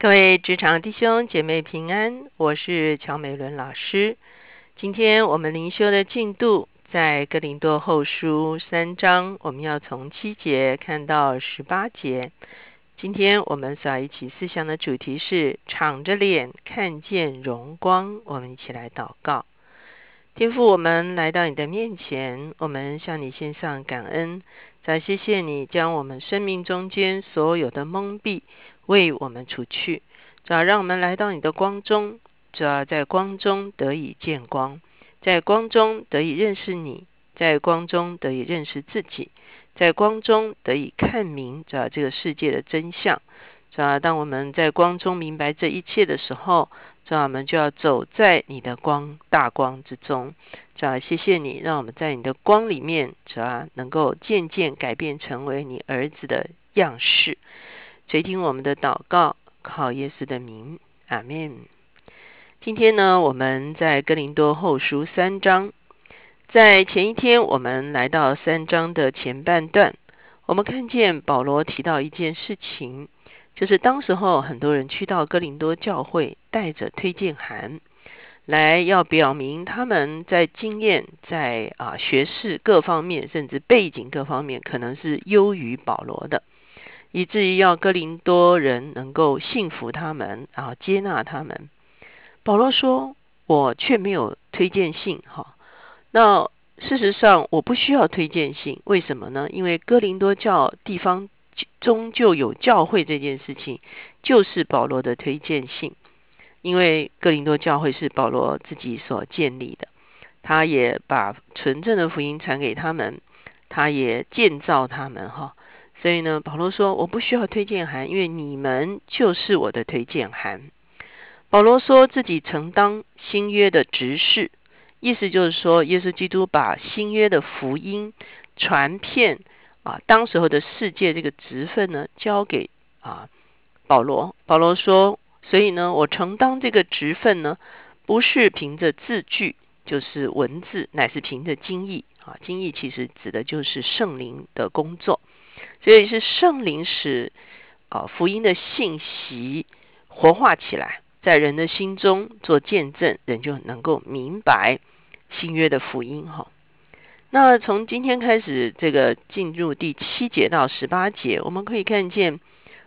各位职场弟兄姐妹平安，我是乔美伦老师。今天我们灵修的进度在哥林多后书三章，我们要从七节看到十八节。今天我们所要一起思想的主题是敞着脸看见荣光。我们一起来祷告，天父，我们来到你的面前，我们向你献上感恩，再谢谢你将我们生命中间所有的蒙蔽。为我们除去，主要让我们来到你的光中，主要在光中得以见光，在光中得以认识你，在光中得以认识自己，在光中得以看明主要这个世界的真相。主要当我们在光中明白这一切的时候，主要我们就要走在你的光大光之中。主要谢谢你，让我们在你的光里面，主要能够渐渐改变成为你儿子的样式。垂听我们的祷告，靠耶稣的名，阿门。今天呢，我们在哥林多后书三章，在前一天，我们来到三章的前半段，我们看见保罗提到一件事情，就是当时候很多人去到哥林多教会，带着推荐函来，要表明他们在经验、在啊学识各方面，甚至背景各方面，可能是优于保罗的。以至于要哥林多人能够信服他们，然后接纳他们。保罗说：“我却没有推荐信。”哈，那事实上我不需要推荐信，为什么呢？因为哥林多教地方终究有教会这件事情，就是保罗的推荐信。因为哥林多教会是保罗自己所建立的，他也把纯正的福音传给他们，他也建造他们。哈。所以呢，保罗说：“我不需要推荐函，因为你们就是我的推荐函。”保罗说自己承当新约的执事，意思就是说，耶稣基督把新约的福音传遍啊，当时候的世界这个职分呢，交给啊保罗。保罗说：“所以呢，我承担这个职分呢，不是凭着字句，就是文字，乃是凭着经意啊。经意其实指的就是圣灵的工作。”所以是圣灵使啊福音的信息活化起来，在人的心中做见证，人就能够明白新约的福音哈。那从今天开始，这个进入第七节到十八节，我们可以看见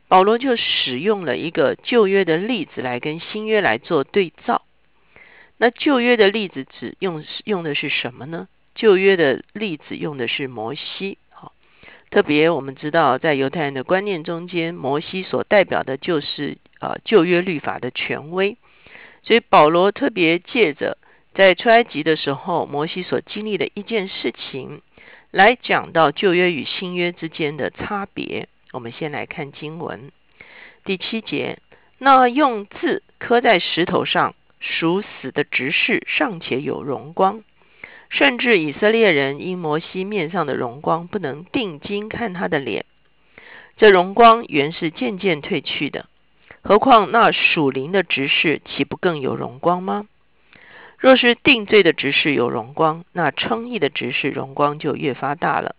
保罗就使用了一个旧约的例子来跟新约来做对照。那旧约的例子指用用的是什么呢？旧约的例子用的是摩西。好特别我们知道，在犹太人的观念中间，摩西所代表的就是呃旧约律法的权威。所以保罗特别借着在出埃及的时候，摩西所经历的一件事情，来讲到旧约与新约之间的差别。我们先来看经文第七节：那用字刻在石头上属死的执事，尚且有荣光。甚至以色列人因摩西面上的荣光不能定睛看他的脸，这荣光原是渐渐褪去的。何况那属灵的执事岂不更有荣光吗？若是定罪的执事有荣光，那称义的执事荣光就越发大了。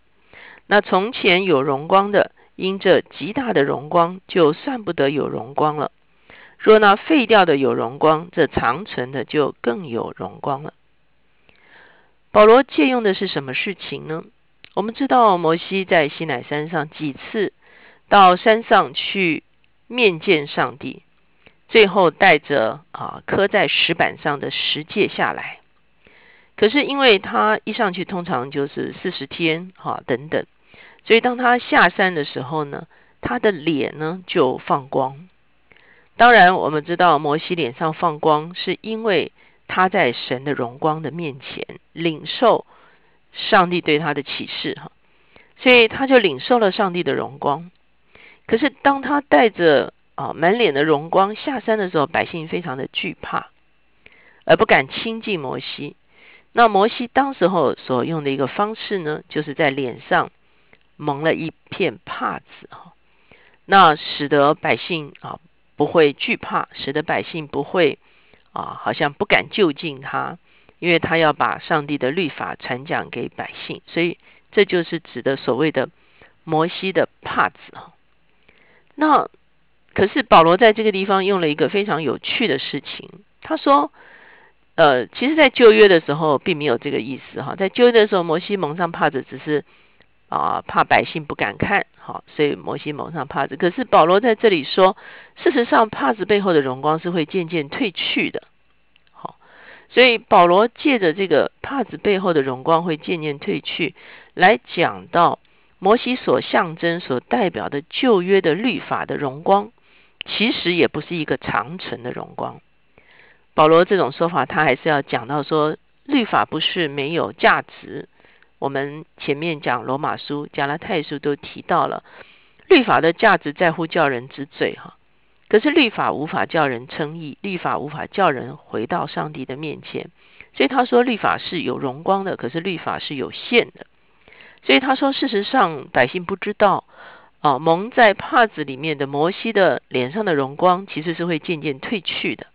那从前有荣光的，因这极大的荣光，就算不得有荣光了。若那废掉的有荣光，这长存的就更有荣光了。保罗借用的是什么事情呢？我们知道摩西在西乃山上几次到山上去面见上帝，最后带着啊刻在石板上的石戒下来。可是因为他一上去通常就是四十天哈等等，所以当他下山的时候呢，他的脸呢就放光。当然我们知道摩西脸上放光是因为。他在神的荣光的面前领受上帝对他的启示，哈，所以他就领受了上帝的荣光。可是当他带着啊满脸的荣光下山的时候，百姓非常的惧怕，而不敢亲近摩西。那摩西当时候所用的一个方式呢，就是在脸上蒙了一片帕子，哈，那使得百姓啊不会惧怕，使得百姓不会。啊，好像不敢就近他，因为他要把上帝的律法传讲给百姓，所以这就是指的所谓的摩西的帕子哈。那可是保罗在这个地方用了一个非常有趣的事情，他说，呃，其实，在旧约的时候并没有这个意思哈，在旧约的时候，摩西蒙上帕子只是啊怕百姓不敢看，好，所以摩西蒙上帕子。可是保罗在这里说，事实上帕子背后的荣光是会渐渐褪去的，好，所以保罗借着这个帕子背后的荣光会渐渐褪去，来讲到。摩西所象征、所代表的旧约的律法的荣光，其实也不是一个长存的荣光。保罗这种说法，他还是要讲到说，律法不是没有价值。我们前面讲罗马书、加拉太书都提到了，律法的价值在乎叫人知罪哈。可是律法无法叫人称义，律法无法叫人回到上帝的面前。所以他说，律法是有荣光的，可是律法是有限的。所以他说，事实上百姓不知道，啊，蒙在帕子里面的摩西的脸上的荣光，其实是会渐渐褪去的。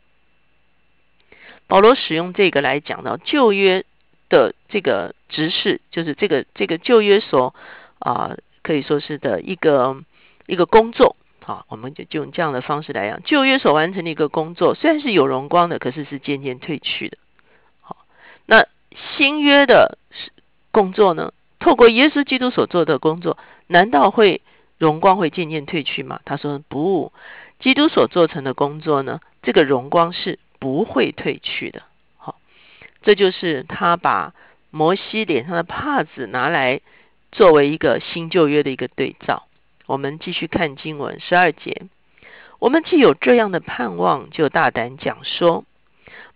保罗使用这个来讲到旧约的这个执事，就是这个这个旧约所啊，可以说是的一个一个工作，啊，我们就就用这样的方式来讲，旧约所完成的一个工作，虽然是有荣光的，可是是渐渐褪去的。好，那新约的工作呢？透过耶稣基督所做的工作，难道会荣光会渐渐褪去吗？他说不，基督所做成的工作呢，这个荣光是不会褪去的。好，这就是他把摩西脸上的帕子拿来作为一个新旧约的一个对照。我们继续看经文十二节，我们既有这样的盼望，就大胆讲说，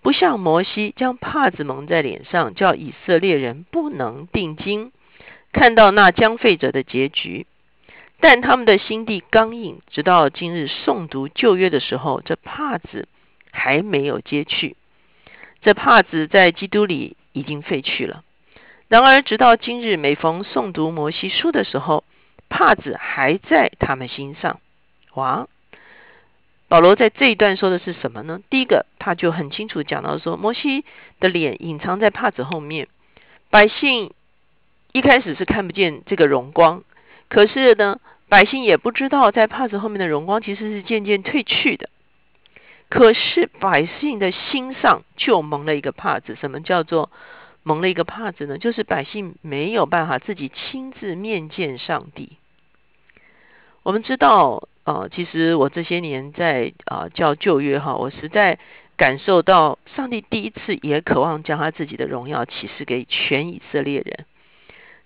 不像摩西将帕子蒙在脸上，叫以色列人不能定睛。看到那将废者的结局，但他们的心地刚硬，直到今日诵读旧约的时候，这帕子还没有揭去。这帕子在基督里已经废去了。然而，直到今日，每逢诵读摩西书的时候，帕子还在他们心上。哇！保罗在这一段说的是什么呢？第一个，他就很清楚讲到说，摩西的脸隐藏在帕子后面，百姓。一开始是看不见这个荣光，可是呢，百姓也不知道在帕子后面的荣光其实是渐渐褪去的。可是百姓的心上就蒙了一个帕子。什么叫做蒙了一个帕子呢？就是百姓没有办法自己亲自面见上帝。我们知道，呃，其实我这些年在啊教旧约哈，我实在感受到上帝第一次也渴望将他自己的荣耀启示给全以色列人。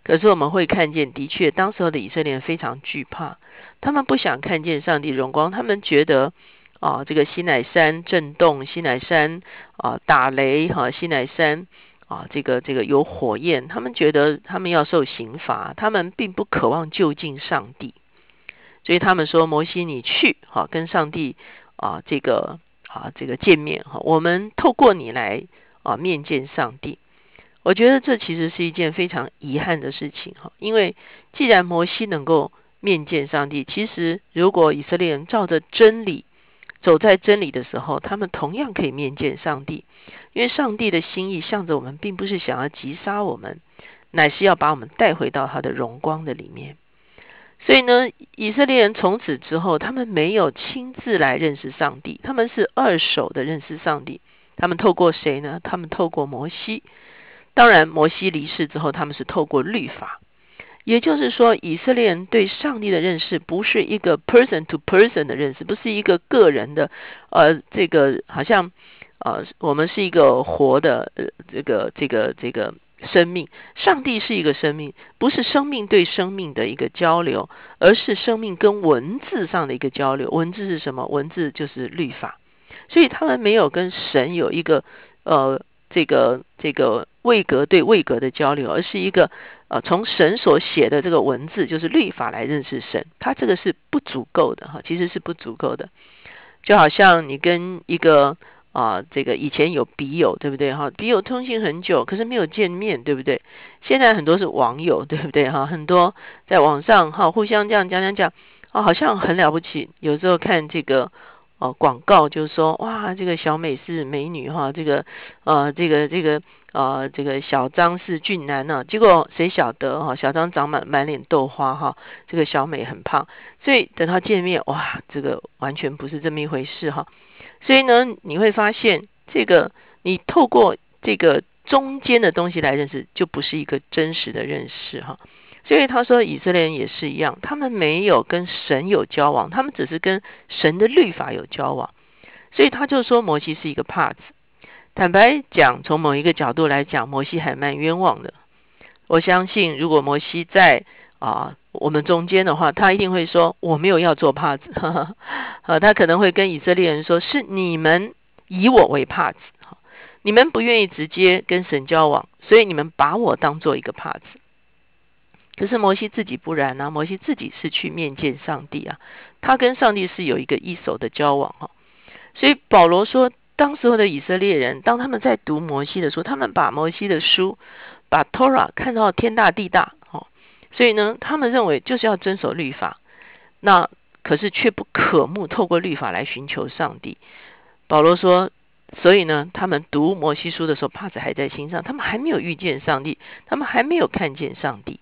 可是我们会看见，的确，当时候的以色列人非常惧怕，他们不想看见上帝荣光，他们觉得啊，这个西乃山震动，西乃山啊打雷哈，西乃山啊这个这个有火焰，他们觉得他们要受刑罚，他们并不渴望就近上帝，所以他们说摩西你去哈跟上帝啊这个啊这个见面哈，我们透过你来啊面见上帝。我觉得这其实是一件非常遗憾的事情哈，因为既然摩西能够面见上帝，其实如果以色列人照着真理走在真理的时候，他们同样可以面见上帝，因为上帝的心意向着我们，并不是想要击杀我们，乃是要把我们带回到他的荣光的里面。所以呢，以色列人从此之后，他们没有亲自来认识上帝，他们是二手的认识上帝。他们透过谁呢？他们透过摩西。当然，摩西离世之后，他们是透过律法，也就是说，以色列人对上帝的认识不是一个 person to person 的认识，不是一个个人的，呃，这个好像呃，我们是一个活的呃，这个这个这个生命，上帝是一个生命，不是生命对生命的一个交流，而是生命跟文字上的一个交流。文字是什么？文字就是律法，所以他们没有跟神有一个呃。这个这个位格对位格的交流，而是一个呃从神所写的这个文字，就是律法来认识神，它这个是不足够的哈，其实是不足够的。就好像你跟一个啊这个以前有笔友对不对哈？笔友通信很久，可是没有见面对不对？现在很多是网友对不对哈？很多在网上哈互相这样讲讲讲啊，好像很了不起。有时候看这个。广告就是说，哇，这个小美是美女哈，这个呃，这个这个呃，这个小张是俊男呢，结果谁晓得哈？小张长满满脸豆花哈，这个小美很胖，所以等他见面，哇，这个完全不是这么一回事哈。所以呢，你会发现这个你透过这个中间的东西来认识，就不是一个真实的认识哈。所以他说以色列人也是一样，他们没有跟神有交往，他们只是跟神的律法有交往。所以他就说摩西是一个帕子。坦白讲，从某一个角度来讲，摩西还蛮冤枉的。我相信，如果摩西在啊我们中间的话，他一定会说我没有要做帕子。呃，他可能会跟以色列人说：“是你们以我为帕子，你们不愿意直接跟神交往，所以你们把我当做一个帕子。”可是摩西自己不然啊，摩西自己是去面见上帝啊，他跟上帝是有一个一手的交往哈。所以保罗说。当时候的以色列人，当他们在读摩西的书，他们把摩西的书，把 Torah 看到天大地大，哦，所以呢，他们认为就是要遵守律法，那可是却不可目透过律法来寻求上帝。保罗说，所以呢，他们读摩西书的时候，帕子还在心上，他们还没有遇见上帝，他们还没有看见上帝。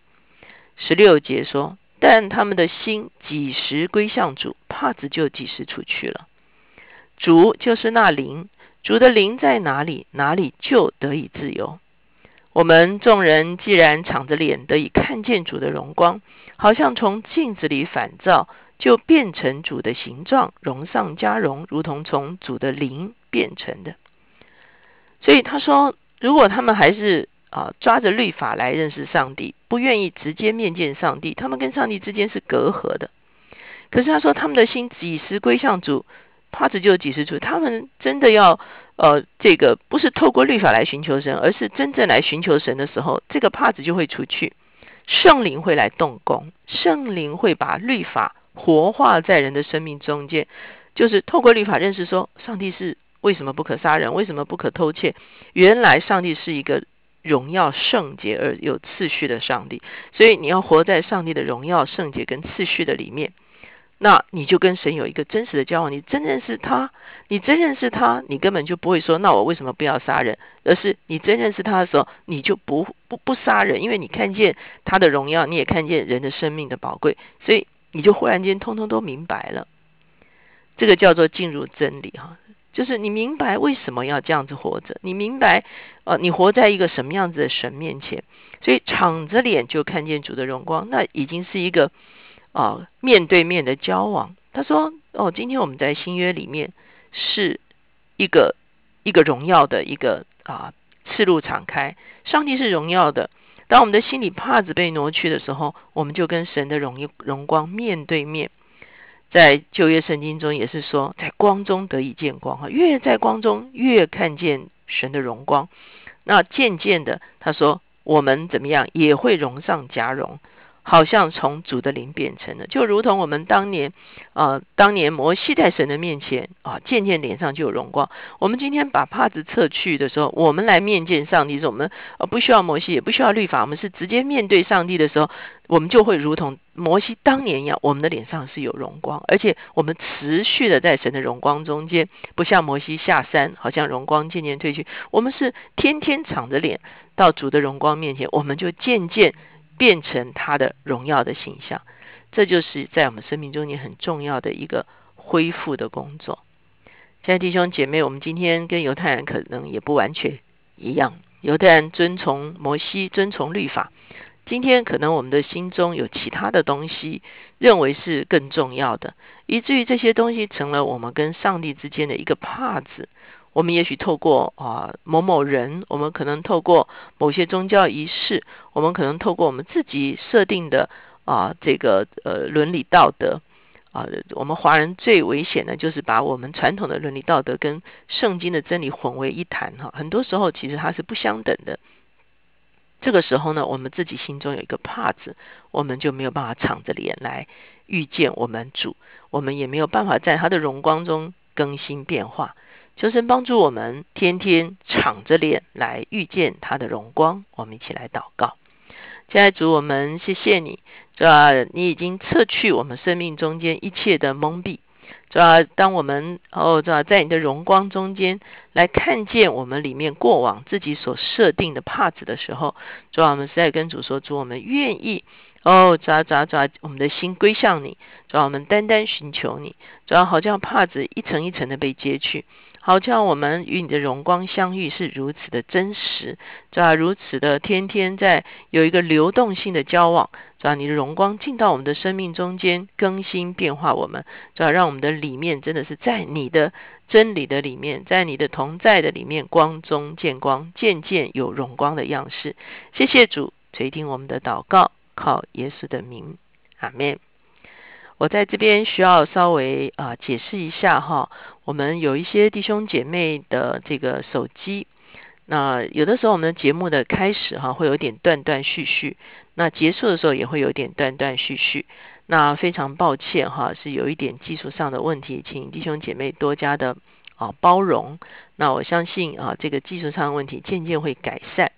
十六节说，但他们的心几时归向主，帕子就几时出去了。主就是那灵，主的灵在哪里，哪里就得以自由。我们众人既然敞着脸得以看见主的荣光，好像从镜子里反照，就变成主的形状，荣上加荣，如同从主的灵变成的。所以他说，如果他们还是啊抓着律法来认识上帝，不愿意直接面见上帝，他们跟上帝之间是隔阂的。可是他说，他们的心几时归向主？帕子就几十处，他们真的要呃，这个不是透过律法来寻求神，而是真正来寻求神的时候，这个帕子就会出去，圣灵会来动工，圣灵会把律法活化在人的生命中间，就是透过律法认识说，上帝是为什么不可杀人，为什么不可偷窃？原来上帝是一个荣耀圣洁而有次序的上帝，所以你要活在上帝的荣耀圣洁跟次序的里面。那你就跟神有一个真实的交往，你真认识他，你真认识他，你根本就不会说，那我为什么不要杀人？而是你真认识他的时候，你就不不不杀人，因为你看见他的荣耀，你也看见人的生命的宝贵，所以你就忽然间通通都明白了。这个叫做进入真理哈，就是你明白为什么要这样子活着，你明白呃，你活在一个什么样子的神面前，所以敞着脸就看见主的荣光，那已经是一个。啊，面对面的交往，他说：“哦，今天我们在新约里面是一个一个荣耀的一个啊，赤路敞开，上帝是荣耀的。当我们的心里帕子被挪去的时候，我们就跟神的荣荣光面对面。在旧约圣经中也是说，在光中得以见光，哈，越在光中越看见神的荣光。那渐渐的，他说，我们怎么样也会荣上加荣。”好像从主的灵变成了，就如同我们当年，呃，当年摩西在神的面前啊，渐渐脸上就有荣光。我们今天把帕子撤去的时候，我们来面见上帝，是我们呃不需要摩西，也不需要律法，我们是直接面对上帝的时候，我们就会如同摩西当年一样，我们的脸上是有荣光，而且我们持续的在神的荣光中间，不像摩西下山，好像荣光渐渐褪去，我们是天天敞着脸到主的荣光面前，我们就渐渐。变成他的荣耀的形象，这就是在我们生命中间很重要的一个恢复的工作。现在弟兄姐妹，我们今天跟犹太人可能也不完全一样。犹太人遵从摩西，遵从律法。今天可能我们的心中有其他的东西，认为是更重要的，以至于这些东西成了我们跟上帝之间的一个帕子。我们也许透过啊某某人，我们可能透过某些宗教仪式，我们可能透过我们自己设定的啊这个呃伦理道德啊，我们华人最危险的就是把我们传统的伦理道德跟圣经的真理混为一谈哈，很多时候其实它是不相等的。这个时候呢，我们自己心中有一个帕子，我们就没有办法敞着脸来遇见我们主，我们也没有办法在他的荣光中更新变化。求神帮助我们，天天敞着脸来遇见他的荣光。我们一起来祷告，亲爱主，我们谢谢你，主啊你已经撤去我们生命中间一切的蒙蔽。主要当我们哦，主要在你的荣光中间来看见我们里面过往自己所设定的帕子的时候，主要我们是在跟主说，主我们愿意哦，主要主要主要我们的心归向你，主要我们单单寻求你，主要好像帕子一层一层的被揭去。好像我们与你的荣光相遇是如此的真实，是吧？如此的天天在有一个流动性的交往，是吧？你的荣光进到我们的生命中间，更新变化我们，是吧？让我们的里面真的是在你的真理的里面，在你的同在的里面，光中见光，渐渐有荣光的样式。谢谢主垂听我们的祷告，靠耶稣的名，阿门。我在这边需要稍微啊解释一下哈，我们有一些弟兄姐妹的这个手机，那有的时候我们的节目的开始哈会有点断断续续，那结束的时候也会有点断断续续，那非常抱歉哈，是有一点技术上的问题，请弟兄姐妹多加的啊包容。那我相信啊这个技术上的问题渐渐会改善。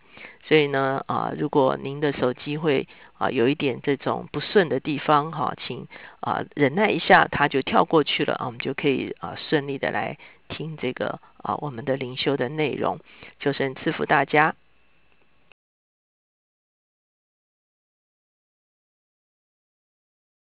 所以呢，啊，如果您的手机会啊有一点这种不顺的地方，哈，请啊忍耐一下，它就跳过去了啊，我们就可以啊顺利的来听这个啊我们的灵修的内容。求神赐福大家。